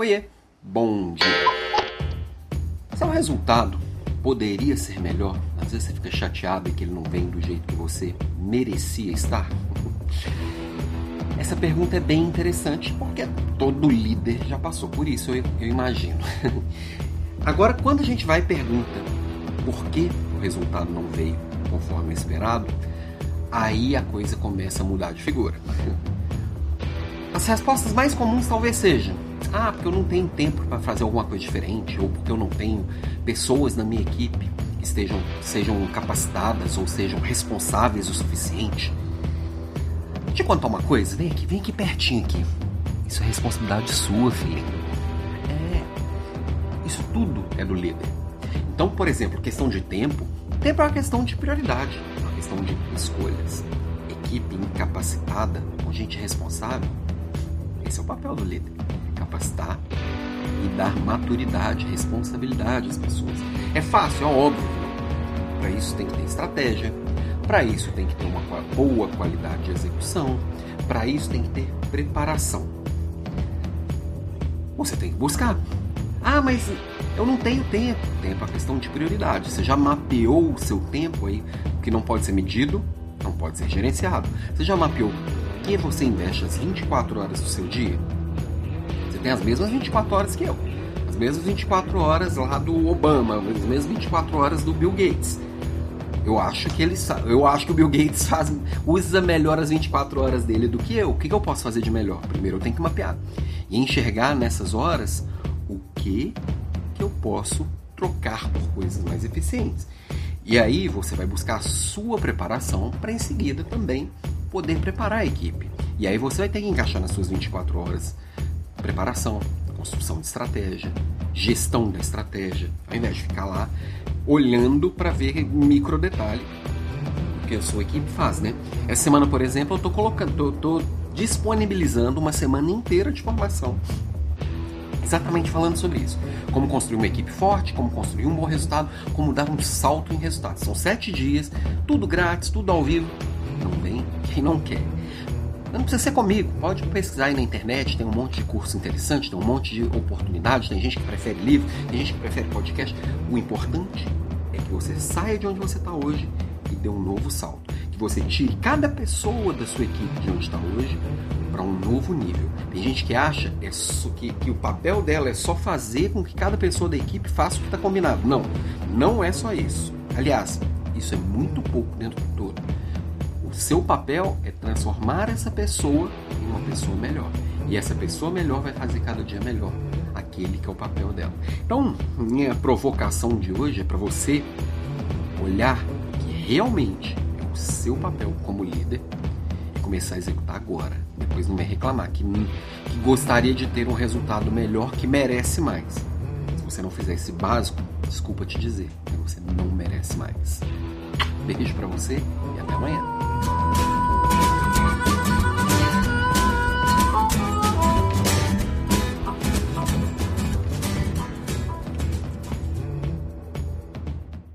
Oiê, bom dia. Seu resultado poderia ser melhor? Às vezes você fica chateado que ele não vem do jeito que você merecia estar? Essa pergunta é bem interessante porque todo líder já passou por isso, eu, eu imagino. Agora, quando a gente vai e pergunta por que o resultado não veio conforme esperado, aí a coisa começa a mudar de figura. As respostas mais comuns talvez sejam ah, porque eu não tenho tempo para fazer alguma coisa diferente, ou porque eu não tenho pessoas na minha equipe que estejam, sejam capacitadas ou sejam responsáveis o suficiente. Deixa eu contar uma coisa, vem aqui, vem aqui pertinho aqui. Isso é responsabilidade sua, filho. É. Isso tudo é do líder. Então, por exemplo, questão de tempo, tempo é uma questão de prioridade, é uma questão de escolhas. Equipe incapacitada, com gente responsável, esse é o papel do líder capacitar e dar maturidade, responsabilidade às pessoas. É fácil, é óbvio. Para isso tem que ter estratégia, para isso tem que ter uma boa qualidade de execução, para isso tem que ter preparação. Você tem que buscar. Ah, mas eu não tenho tempo. Tempo é questão de prioridade. Você já mapeou o seu tempo aí, que não pode ser medido, não pode ser gerenciado. Você já mapeou o que você investe as 24 horas do seu dia? Tem as mesmas 24 horas que eu. As mesmas 24 horas lá do Obama, as mesmas 24 horas do Bill Gates. Eu acho que ele eu acho que o Bill Gates faz, usa melhor as 24 horas dele do que eu. O que, que eu posso fazer de melhor? Primeiro eu tenho que mapear e enxergar nessas horas o que que eu posso trocar por coisas mais eficientes. E aí você vai buscar a sua preparação para em seguida também poder preparar a equipe. E aí você vai ter que encaixar nas suas 24 horas preparação, construção de estratégia, gestão da estratégia, ao invés de ficar lá olhando para ver micro detalhe que a sua equipe faz, né? Essa semana, por exemplo, eu estou colocando, tô, tô disponibilizando uma semana inteira de formação exatamente falando sobre isso. Como construir uma equipe forte, como construir um bom resultado, como dar um salto em resultados. São sete dias, tudo grátis, tudo ao vivo. Não vem quem não quer. Não precisa ser comigo, pode pesquisar aí na internet, tem um monte de curso interessante, tem um monte de oportunidades, tem gente que prefere livro, tem gente que prefere podcast. O importante é que você saia de onde você está hoje e dê um novo salto. Que você tire cada pessoa da sua equipe de onde está hoje para um novo nível. Tem gente que acha é que, que o papel dela é só fazer com que cada pessoa da equipe faça o que está combinado. Não, não é só isso. Aliás, isso é muito pouco dentro do todo. Seu papel é transformar essa pessoa em uma pessoa melhor. E essa pessoa melhor vai fazer cada dia melhor aquele que é o papel dela. Então, minha provocação de hoje é para você olhar que realmente é o seu papel como líder e começar a executar agora. Depois não me reclamar que, que gostaria de ter um resultado melhor, que merece mais. Se você não fizer esse básico, desculpa te dizer, você não merece mais. Beijo para você e até amanhã.